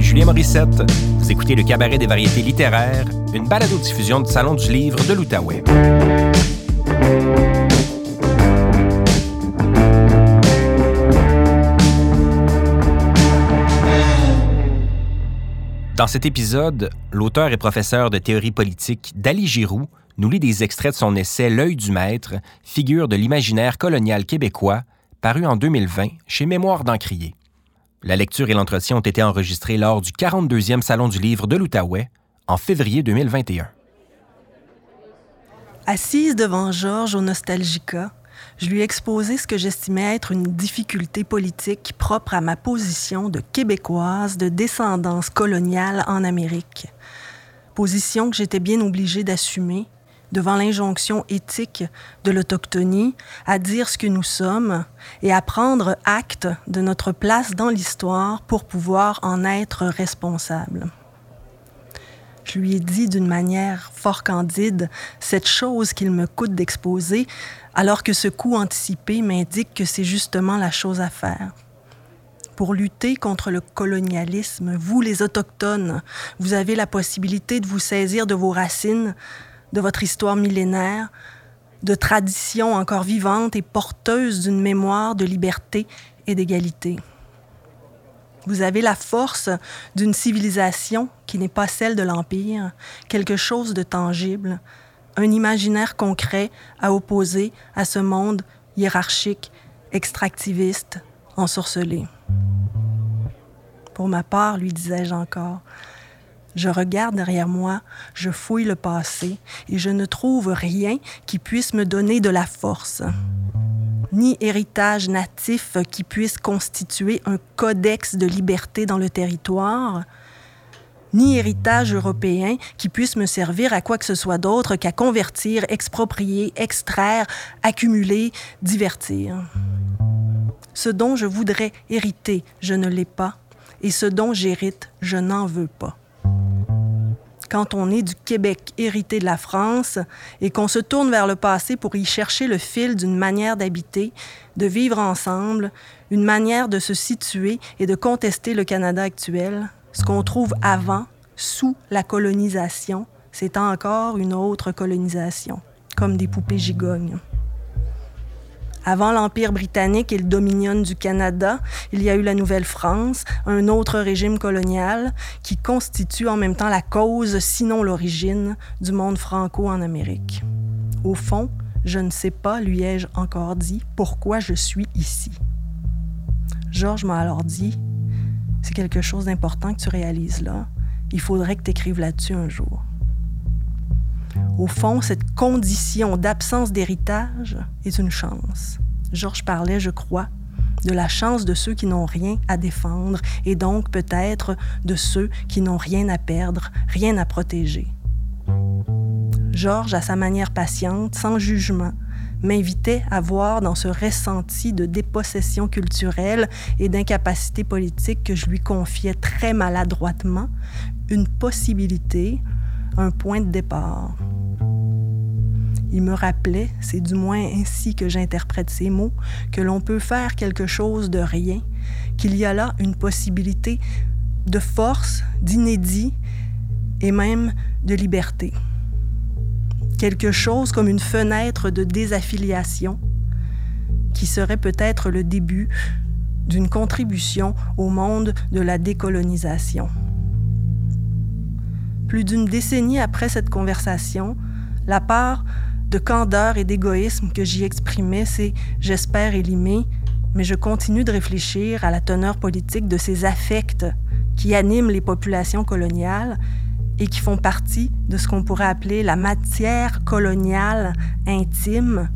Julien Morissette. Vous écoutez le Cabaret des variétés littéraires, une balado-diffusion du Salon du livre de l'Outaouais. Dans cet épisode, l'auteur et professeur de théorie politique Dali Giroux nous lit des extraits de son essai L'œil du maître, figure de l'imaginaire colonial québécois, paru en 2020 chez Mémoire d'Encrier. La lecture et l'entretien ont été enregistrés lors du 42e Salon du livre de l'Outaouais en février 2021. Assise devant Georges au Nostalgica, je lui ai exposé ce que j'estimais être une difficulté politique propre à ma position de québécoise de descendance coloniale en Amérique. Position que j'étais bien obligée d'assumer devant l'injonction éthique de l'autochtonie à dire ce que nous sommes et à prendre acte de notre place dans l'histoire pour pouvoir en être responsable. Je lui ai dit d'une manière fort candide cette chose qu'il me coûte d'exposer, alors que ce coup anticipé m'indique que c'est justement la chose à faire. Pour lutter contre le colonialisme, vous, les Autochtones, vous avez la possibilité de vous saisir de vos racines, de votre histoire millénaire, de traditions encore vivantes et porteuses d'une mémoire de liberté et d'égalité. Vous avez la force d'une civilisation qui n'est pas celle de l'Empire, quelque chose de tangible, un imaginaire concret à opposer à ce monde hiérarchique, extractiviste, ensorcelé. Pour ma part, lui disais-je encore, je regarde derrière moi, je fouille le passé et je ne trouve rien qui puisse me donner de la force ni héritage natif qui puisse constituer un codex de liberté dans le territoire, ni héritage européen qui puisse me servir à quoi que ce soit d'autre qu'à convertir, exproprier, extraire, accumuler, divertir. Ce dont je voudrais hériter, je ne l'ai pas, et ce dont j'hérite, je n'en veux pas quand on est du Québec hérité de la France et qu'on se tourne vers le passé pour y chercher le fil d'une manière d'habiter, de vivre ensemble, une manière de se situer et de contester le Canada actuel, ce qu'on trouve avant, sous la colonisation, c'est encore une autre colonisation, comme des poupées gigognes. Avant l'Empire britannique et le Dominion du Canada, il y a eu la Nouvelle-France, un autre régime colonial qui constitue en même temps la cause, sinon l'origine, du monde franco en Amérique. Au fond, je ne sais pas, lui ai-je encore dit, pourquoi je suis ici. Georges m'a alors dit, c'est quelque chose d'important que tu réalises là. Il faudrait que tu écrives là-dessus un jour. Au fond, cette condition d'absence d'héritage est une chance. Georges parlait, je crois, de la chance de ceux qui n'ont rien à défendre et donc peut-être de ceux qui n'ont rien à perdre, rien à protéger. Georges, à sa manière patiente, sans jugement, m'invitait à voir dans ce ressenti de dépossession culturelle et d'incapacité politique que je lui confiais très maladroitement une possibilité, un point de départ. Il me rappelait, c'est du moins ainsi que j'interprète ces mots, que l'on peut faire quelque chose de rien, qu'il y a là une possibilité de force, d'inédit et même de liberté. Quelque chose comme une fenêtre de désaffiliation qui serait peut-être le début d'une contribution au monde de la décolonisation. Plus d'une décennie après cette conversation, la part de candeur et d'égoïsme que j'y exprimais, c'est j'espère éliminer, mais je continue de réfléchir à la teneur politique de ces affects qui animent les populations coloniales et qui font partie de ce qu'on pourrait appeler la matière coloniale intime,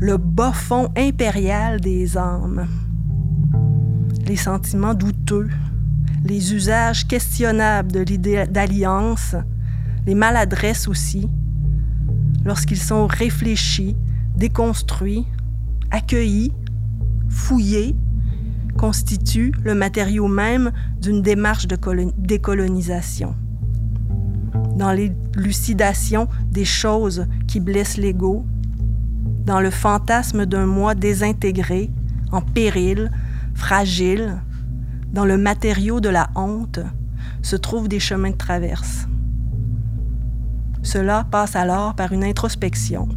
le bas fond impérial des âmes. Les sentiments douteux, les usages questionnables de l'idée d'alliance, les maladresses aussi, lorsqu'ils sont réfléchis, déconstruits, accueillis, fouillés, constituent le matériau même d'une démarche de décolonisation. Dans l'élucidation des choses qui blessent l'ego, dans le fantasme d'un moi désintégré, en péril, fragile, dans le matériau de la honte, se trouvent des chemins de traverse. Cela passe alors par une introspection,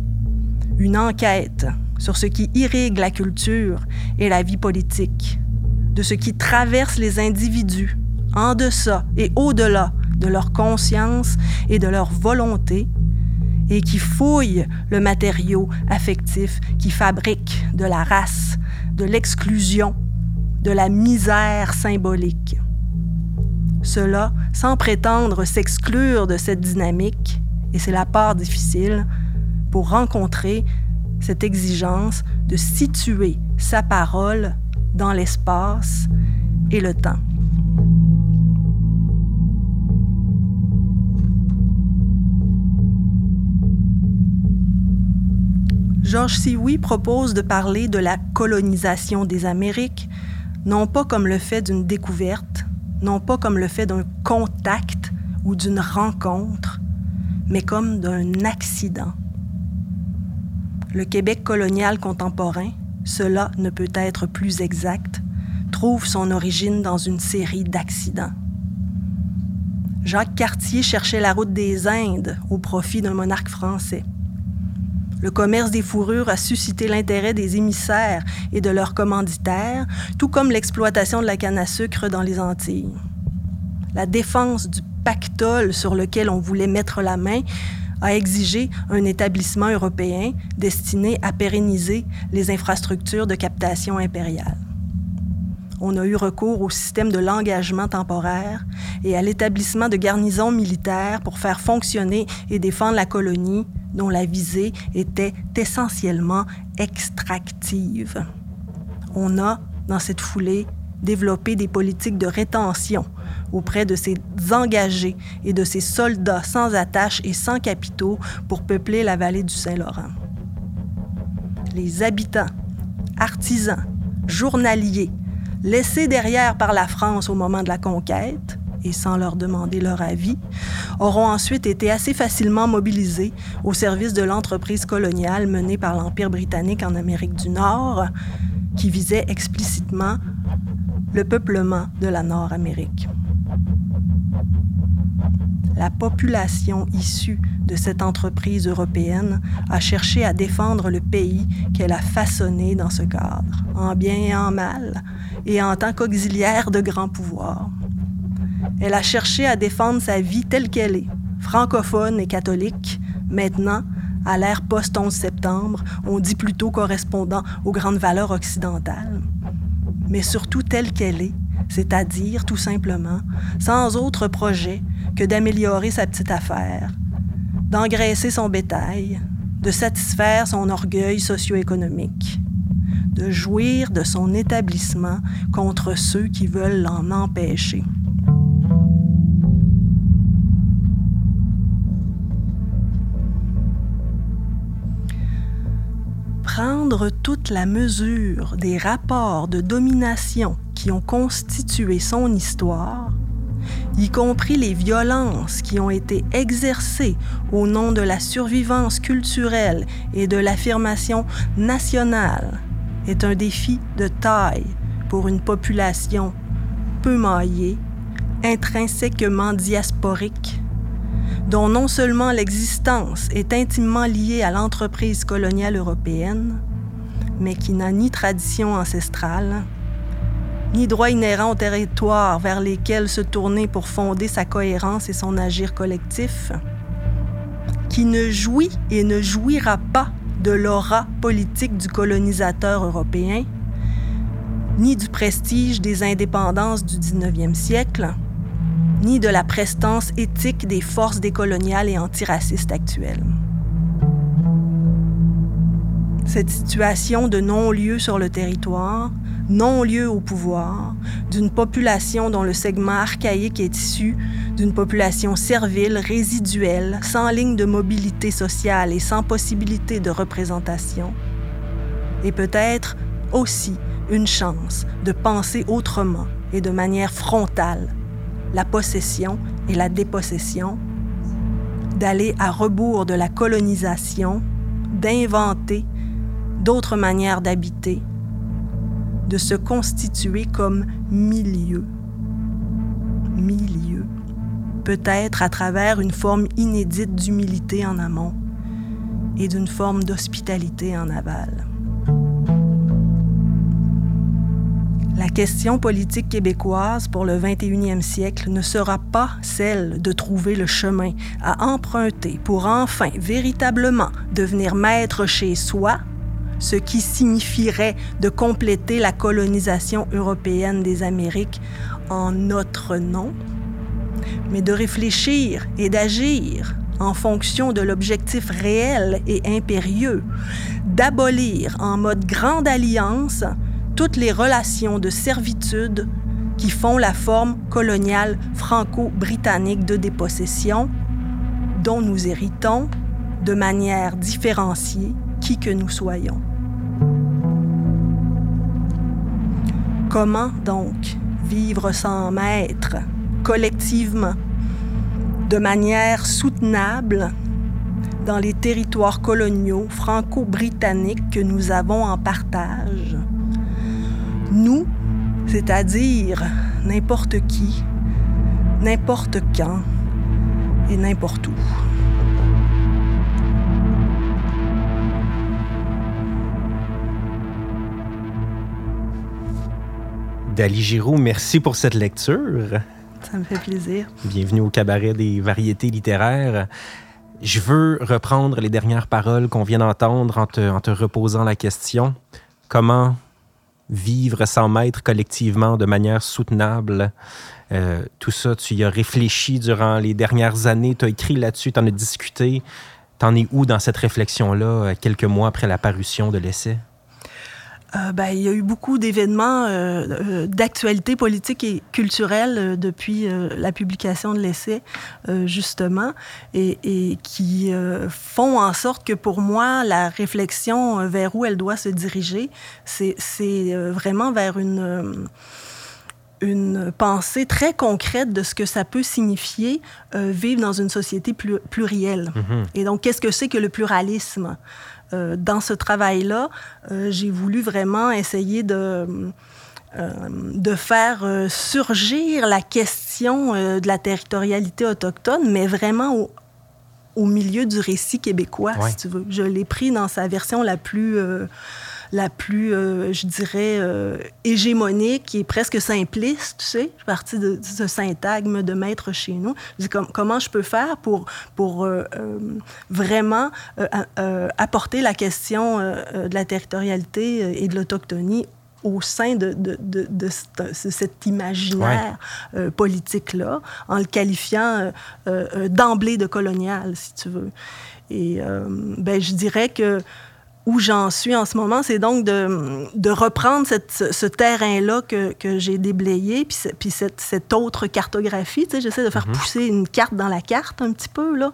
une enquête sur ce qui irrigue la culture et la vie politique, de ce qui traverse les individus en deçà et au-delà de leur conscience et de leur volonté, et qui fouille le matériau affectif qui fabrique de la race, de l'exclusion, de la misère symbolique. Cela sans prétendre s'exclure de cette dynamique, et c'est la part difficile, pour rencontrer cette exigence de situer sa parole dans l'espace et le temps. Georges Sioui propose de parler de la colonisation des Amériques, non pas comme le fait d'une découverte, non pas comme le fait d'un contact ou d'une rencontre, mais comme d'un accident. Le Québec colonial contemporain, cela ne peut être plus exact, trouve son origine dans une série d'accidents. Jacques Cartier cherchait la route des Indes au profit d'un monarque français. Le commerce des fourrures a suscité l'intérêt des émissaires et de leurs commanditaires, tout comme l'exploitation de la canne à sucre dans les Antilles. La défense du pactole sur lequel on voulait mettre la main a exigé un établissement européen destiné à pérenniser les infrastructures de captation impériale. On a eu recours au système de l'engagement temporaire et à l'établissement de garnisons militaires pour faire fonctionner et défendre la colonie dont la visée était essentiellement extractive. On a, dans cette foulée, développé des politiques de rétention auprès de ces engagés et de ces soldats sans attache et sans capitaux pour peupler la vallée du Saint-Laurent. Les habitants, artisans, journaliers, laissés derrière par la France au moment de la conquête, et sans leur demander leur avis, auront ensuite été assez facilement mobilisés au service de l'entreprise coloniale menée par l'Empire britannique en Amérique du Nord, qui visait explicitement le peuplement de la Nord-Amérique. La population issue de cette entreprise européenne a cherché à défendre le pays qu'elle a façonné dans ce cadre, en bien et en mal, et en tant qu'auxiliaire de grands pouvoirs. Elle a cherché à défendre sa vie telle qu'elle est, francophone et catholique. Maintenant, à l'ère post-11 septembre, on dit plutôt correspondant aux grandes valeurs occidentales. Mais surtout telle qu'elle est, c'est-à-dire, tout simplement, sans autre projet que d'améliorer sa petite affaire, d'engraisser son bétail, de satisfaire son orgueil socio-économique, de jouir de son établissement contre ceux qui veulent l'en empêcher. Prendre toute la mesure des rapports de domination qui ont constitué son histoire, y compris les violences qui ont été exercées au nom de la survivance culturelle et de l'affirmation nationale, est un défi de taille pour une population peu maillée, intrinsèquement diasporique dont non seulement l'existence est intimement liée à l'entreprise coloniale européenne, mais qui n'a ni tradition ancestrale, ni droit inhérent aux territoires vers lesquels se tourner pour fonder sa cohérence et son agir collectif, qui ne jouit et ne jouira pas de l'aura politique du colonisateur européen, ni du prestige des indépendances du 19e siècle, ni de la prestance éthique des forces décoloniales et antiracistes actuelles. Cette situation de non-lieu sur le territoire, non-lieu au pouvoir, d'une population dont le segment archaïque est issu d'une population servile, résiduelle, sans ligne de mobilité sociale et sans possibilité de représentation, est peut-être aussi une chance de penser autrement et de manière frontale la possession et la dépossession, d'aller à rebours de la colonisation, d'inventer d'autres manières d'habiter, de se constituer comme milieu. Milieu. peut-être à travers une forme inédite d'humilité en amont et d'une forme d'hospitalité en aval. La question politique québécoise pour le 21e siècle ne sera pas celle de trouver le chemin à emprunter pour enfin véritablement devenir maître chez soi, ce qui signifierait de compléter la colonisation européenne des Amériques en notre nom, mais de réfléchir et d'agir en fonction de l'objectif réel et impérieux, d'abolir en mode grande alliance toutes les relations de servitude qui font la forme coloniale franco-britannique de dépossession dont nous héritons de manière différenciée qui que nous soyons. Comment donc vivre sans maître, collectivement, de manière soutenable dans les territoires coloniaux franco-britanniques que nous avons en partage? Nous, c'est-à-dire n'importe qui, n'importe quand et n'importe où. Dali Giroux, merci pour cette lecture. Ça me fait plaisir. Bienvenue au cabaret des variétés littéraires. Je veux reprendre les dernières paroles qu'on vient d'entendre en te, en te reposant la question. Comment vivre sans maître collectivement de manière soutenable. Euh, tout ça, tu y as réfléchi durant les dernières années, tu as écrit là-dessus, tu en as discuté. T'en es où dans cette réflexion-là, euh, quelques mois après la parution de l'essai? Euh, ben, il y a eu beaucoup d'événements euh, euh, d'actualité politique et culturelle depuis la publication de l'essai, justement, et, et qui font en sorte que pour moi, la réflexion vers où elle doit se diriger, c'est vraiment vers une une pensée très concrète de ce que ça peut signifier vivre dans une société plurielle. Mm-hmm. Et donc, qu'est-ce que c'est que le pluralisme? Euh, dans ce travail-là, euh, j'ai voulu vraiment essayer de, euh, de faire surgir la question de la territorialité autochtone, mais vraiment au, au milieu du récit québécois, si tu veux. Je l'ai pris dans sa version la plus la plus, euh, je dirais, euh, hégémonique et presque simpliste, tu sais. Je suis partie de, ce syntagme de maître chez nous. Je dis comment je peux faire pour, pour euh, vraiment apporter la question de la territorialité et de l'autochtonie au sein de, de, de, de cet imaginaire politique-là, en le qualifiant d'emblée de colonial, si tu veux. Et ben, je dirais que où j'en suis en ce moment, c'est donc de, de reprendre cette, ce, terrain-là que, que j'ai déblayé, puis, puis cette, cette, autre cartographie. Tu sais, j'essaie de faire mhm. pousser une carte dans la carte un petit peu, là,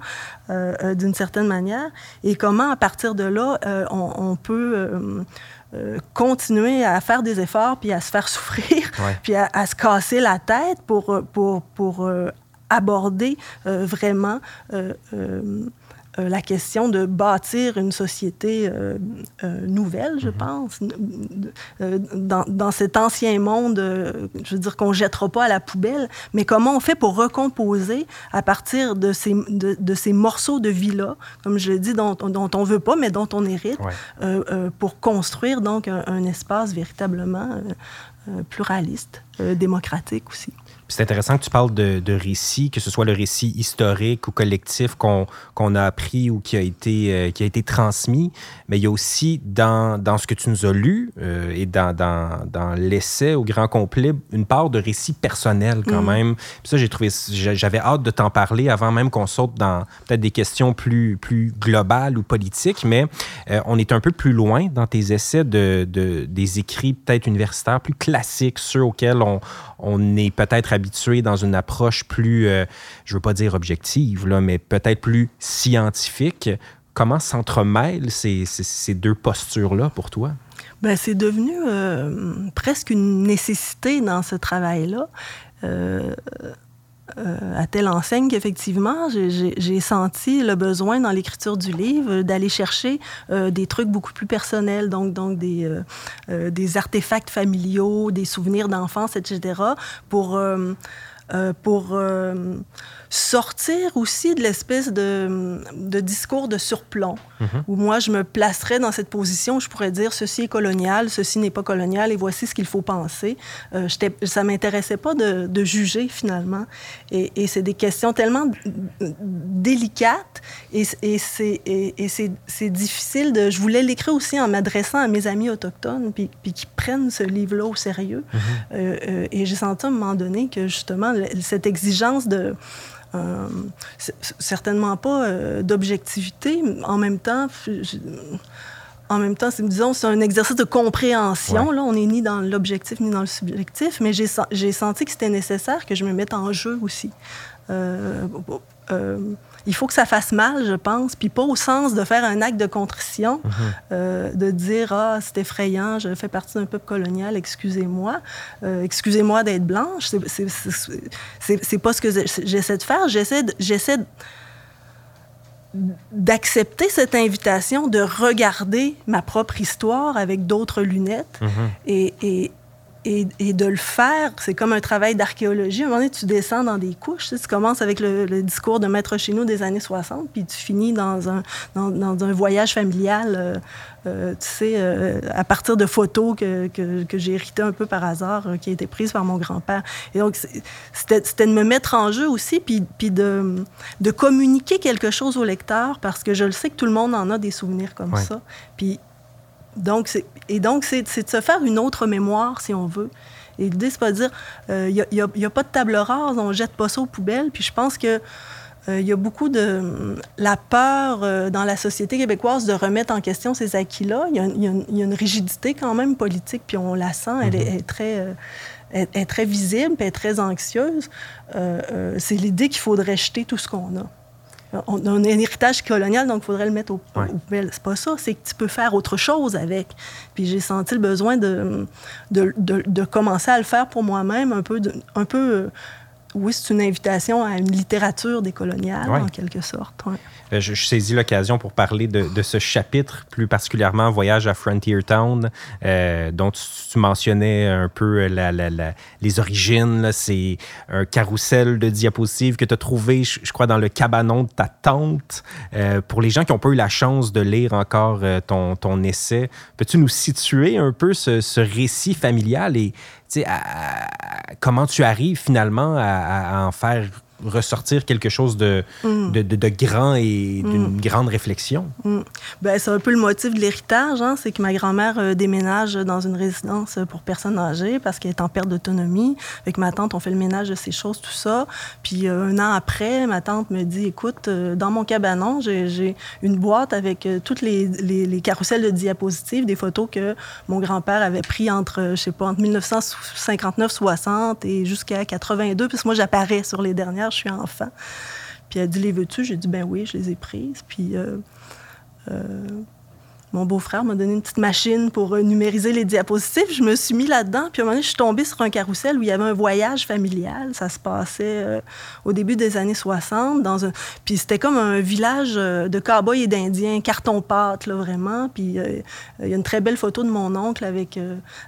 euh, euh, d'une certaine manière. Et comment, à partir de là, euh, on, on, peut continuer à faire des efforts, puis à se faire souffrir, puis à, à, se casser la tête pour, pour, pour aborder vraiment euh, la question de bâtir une société euh, euh, nouvelle, je mhm. pense, dans, dans, cet ancien monde, je veux dire qu'on ne jettera pas à la poubelle, mais comment on fait pour recomposer à partir de ces, de, de ces morceaux de vie-là, comme je l'ai dit, dont, dont on ne veut pas, mais dont on hérite, pour construire donc un, un espace véritablement pluraliste, démocratique aussi. C'est intéressant que tu parles de, de récits, que ce soit le récit historique ou collectif qu'on a appris ou qui a été, euh, qui a été transmis, mais il y a aussi dans, dans ce que tu nous as lu euh, et dans, dans, dans l'essai au grand complet une part de récit personnel quand mm. même. Puis ça, j'ai trouvé, j'avais hâte de t'en parler avant même qu'on saute dans peut-être des questions plus, plus globales ou politiques, mais euh, on est un peu plus loin dans tes essais de, de des écrits peut-être universitaires plus classiques, ceux auxquels on, on est peut-être habitué dans une approche plus, euh, je veux pas dire objective, là, mais peut-être plus scientifique. Comment s'entremêlent ces, ces, deux postures-là pour toi? Ben, c'est devenu euh, presque une nécessité dans ce travail-là. Euh, à telle enseigne qu'effectivement, j'ai senti le besoin dans l'écriture du livre d'aller chercher des trucs beaucoup plus personnels, donc, donc des, des artefacts familiaux, des souvenirs d'enfance, etc., pour pour sortir aussi de l'espèce de, de, discours de surplomb, mhm. où moi, je me placerais dans cette position où je pourrais dire ceci est colonial, ceci n'est pas colonial, et voici ce qu'il faut penser. Euh, ça ne m'intéressait pas de, de, juger, finalement. Et, et c'est des questions tellement délicates, et, et c'est difficile de... Je voulais l'écrire aussi en m'adressant à mes amis autochtones, puis, puis qui prennent ce livre-là au sérieux. Mhm. euh, euh, et j'ai senti à un moment donné que, justement, cette exigence de euh, certainement pas euh, d'objectivité. En même temps, en même temps, disons, c'est un exercice de compréhension. Là, on n'est ni dans l'objectif ni dans le subjectif, mais j'ai senti que c'était nécessaire que je me mette en jeu aussi. Euh, il faut que ça fasse mal, je pense, puis pas au sens de faire un acte de contrition, mhm. euh, de dire ah c'est effrayant, je fais partie d'un peuple colonial, excusez-moi, euh, excusez-moi d'être blanche. C'est pas ce que j'essaie de faire. J'essaie j'essaie d'accepter cette invitation de regarder ma propre histoire avec d'autres lunettes mhm. et, et, et, de le faire, c'est comme un travail d'archéologie. À un moment donné, tu descends dans des couches. Tu, commences avec le, discours de Maître chez nous des années 60, puis tu finis dans un, dans, un voyage familial, euh, euh, tu sais, euh, à partir de photos que, que, j'ai héritées un peu par hasard, qui étaient prises par mon grand-père. Et donc, c'était de me mettre en jeu aussi, puis, puis de, de communiquer quelque chose au lecteur, parce que je le sais que tout le monde en a des souvenirs comme ça. Puis donc, et donc, c'est de se faire une autre mémoire, si on veut. Et l'idée, c'est pas de dire, il euh, n'y a, pas de table rase, on jette pas ça aux poubelles. Puis je pense que il euh, y a beaucoup de la peur euh, dans la société québécoise de remettre en question ces acquis-là. Il y, a une rigidité quand même politique, puis on la sent, elle, est, mm-hmm. très... est, très visible, puis elle est très anxieuse. c'est l'idée qu'il faudrait jeter tout ce qu'on a on a un héritage colonial, donc il faudrait le mettre au, poubelles. C'est pas ça, c'est que tu peux faire autre chose avec. Puis j'ai senti le besoin de, de, commencer à le faire pour moi-même, un peu, un peu euh, oui, c'est une invitation à une littérature décoloniale, en quelque sorte. Je, saisis l'occasion pour parler de, ce chapitre, plus particulièrement Voyage à Frontier Town, euh, dont tu, mentionnais un peu les origines. C'est un carrousel de diapositives que tu as trouvé, je, crois, dans le cabanon de ta tante. Euh, pour les gens qui n'ont pas eu la chance de lire encore ton, essai, peux-tu nous situer un peu ce récit familial et comment tu arrives finalement à en faire ressortir quelque chose de, mm. de, de, grand et d'une mm. grande réflexion. Mm. Ben, c'est un peu le motif de l'héritage, hein? c'est que ma grand-mère euh, déménage dans une résidence pour personnes âgées parce qu'elle est en perte d'autonomie. Avec ma tante, on fait le ménage de ces choses, tout ça. Puis euh, un an après, ma tante me dit, écoute, euh, dans mon cabanon, j'ai une boîte avec toutes les, les, les, carousels de diapositives, des photos que mon grand-père avait pris entre, je sais pas, entre 1959-60 et jusqu'à 82, puis moi, j'apparais sur les dernières je suis enfant. Puis elle dit, les veux-tu? J'ai dit, ben oui, je les ai prises. Puis euh, euh, mon beau-frère m'a donné une petite machine pour euh, numériser les diapositives. Je me suis mis là-dedans. Puis à un moment donné, je suis tombée sur un carrousel où il y avait un voyage familial. Ça se passait au début des années 60. Dans un... Puis c'était comme un village de cow-boys et d'Indiens, carton-pâte, là, vraiment. Puis il y a une très belle photo de mon oncle avec,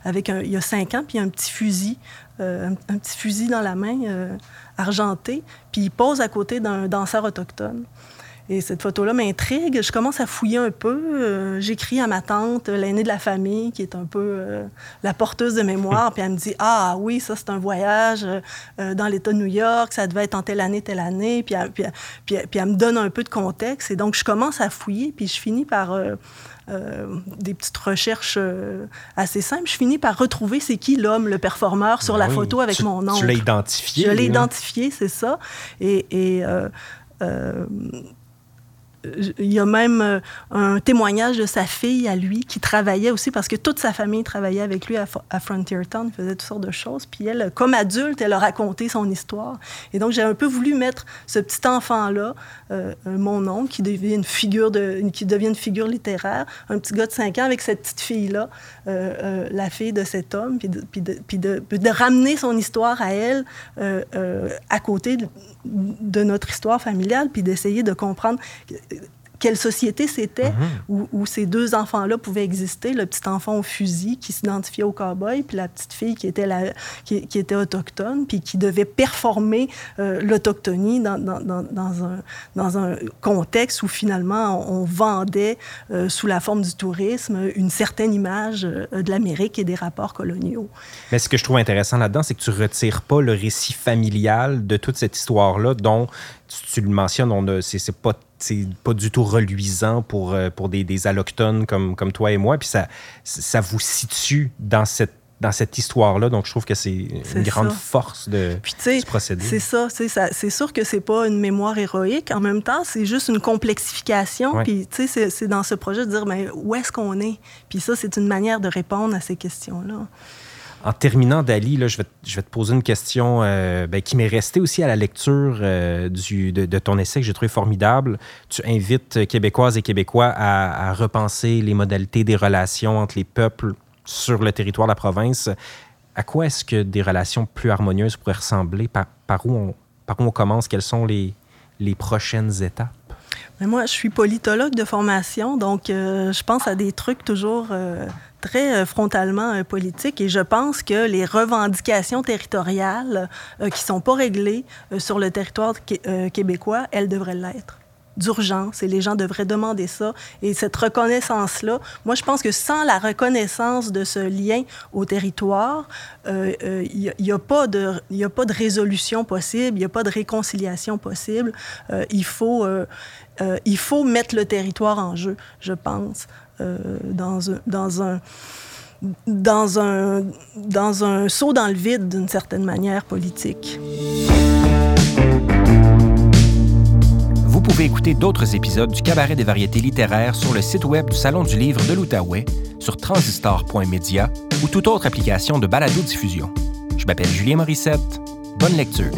avec un... il y a cinq ans, puis un petit fusil. Un, petit fusil dans la main argenté, puis il pose à côté d'un danseur autochtone. Et cette photo-là m'intrigue. Je commence à fouiller un peu. Euh, j'écris à ma tante, l'aînée de la famille, qui est un peu euh, la porteuse de mémoire. puis elle me dit Ah oui, ça, c'est un voyage euh, dans l'État de New York. Ça devait être en telle année, telle année. Puis, puis, puis, puis, elle me donne un peu de contexte. Et donc, je commence à fouiller. Puis je finis par euh, des petites recherches euh, assez simples, je finis par retrouver c'est qui l'homme, le performeur sur ben la photo avec mon nom. Tu l'as identifié. Je l'ai identifié, c'est ça. Et, et euh, il y a même euh, un témoignage de sa fille à lui qui travaillait aussi parce que toute sa famille travaillait avec lui à, Frontier Town, faisait toutes sortes de choses. Puis elle, comme adulte, elle a raconté son histoire. Et donc j'ai un peu voulu mettre ce petit enfant-là, euh, euh, mon oncle, qui devient une figure de, qui devient une figure littéraire, un petit gars de 5 ans avec cette petite fille-là, la fille de cet homme, puis de, puis de, puis de, ramener son histoire à elle à côté de notre histoire familiale, puis d'essayer de comprendre quelle société c'était mhm. où, ces deux enfants-là pouvaient exister, le petit enfant au fusil qui s'identifiait au cowboy, puis la petite fille qui était, la, qui, était autochtone, puis qui devait performer euh, l'autochtonie dans, dans, dans, un, dans un contexte où finalement on, vendait euh, sous la forme du tourisme une certaine image euh, de l'Amérique et des rapports coloniaux. Mais ce que je trouve intéressant là-dedans, c'est que tu retires pas le récit familial de toute cette histoire-là dont tu, le mentionnes, c'est pas c'est pas du tout reluisant pour, euh, pour des, des, allochtones comme, comme toi et moi. Puis ça, ça vous situe dans cette dans cette histoire-là. Donc, je trouve que c'est une grande force de Puis, ce procédé. C'est ça. C'est sûr que c'est pas une mémoire héroïque. En même temps, c'est juste une complexification. Puis, tu sais, c'est dans ce projet de dire, mais où est-ce qu'on est? Puis ça, c'est une manière de répondre à ces questions-là. En terminant, Dali, là, je, vais, je vais te poser une question euh, ben, qui m'est restée aussi à la lecture euh, du, de, ton essai que j'ai trouvé formidable. Tu invites Québécoises et Québécois à, repenser les modalités des relations entre les peuples sur le territoire de la province. À quoi est-ce que des relations plus harmonieuses pourraient ressembler? Par, par, où, on, par où on commence? Quelles sont les, les prochaines étapes? Moi, je suis politologue de formation, donc euh, je pense à des trucs toujours très euh, frontalement euh, politique et je pense que les revendications territoriales euh, qui sont pas réglées sur le territoire québécois, elles devraient l'être d'urgence et les gens devraient demander ça. Et cette reconnaissance-là, moi, je pense que sans la reconnaissance de ce lien au territoire, il n'y a, pas de, a pas de résolution possible, il n'y a pas de réconciliation possible. il, faut, il faut mettre le territoire en jeu, je pense. Euh, dans, un, dans, un, dans, un, dans un saut dans le vide d'une certaine manière politique. Vous pouvez écouter d'autres épisodes du Cabaret des variétés littéraires sur le site web du Salon du livre de l'Outaouais, sur transistor.media ou toute autre application de balado-diffusion. Je m'appelle Julien Morissette. Bonne lecture.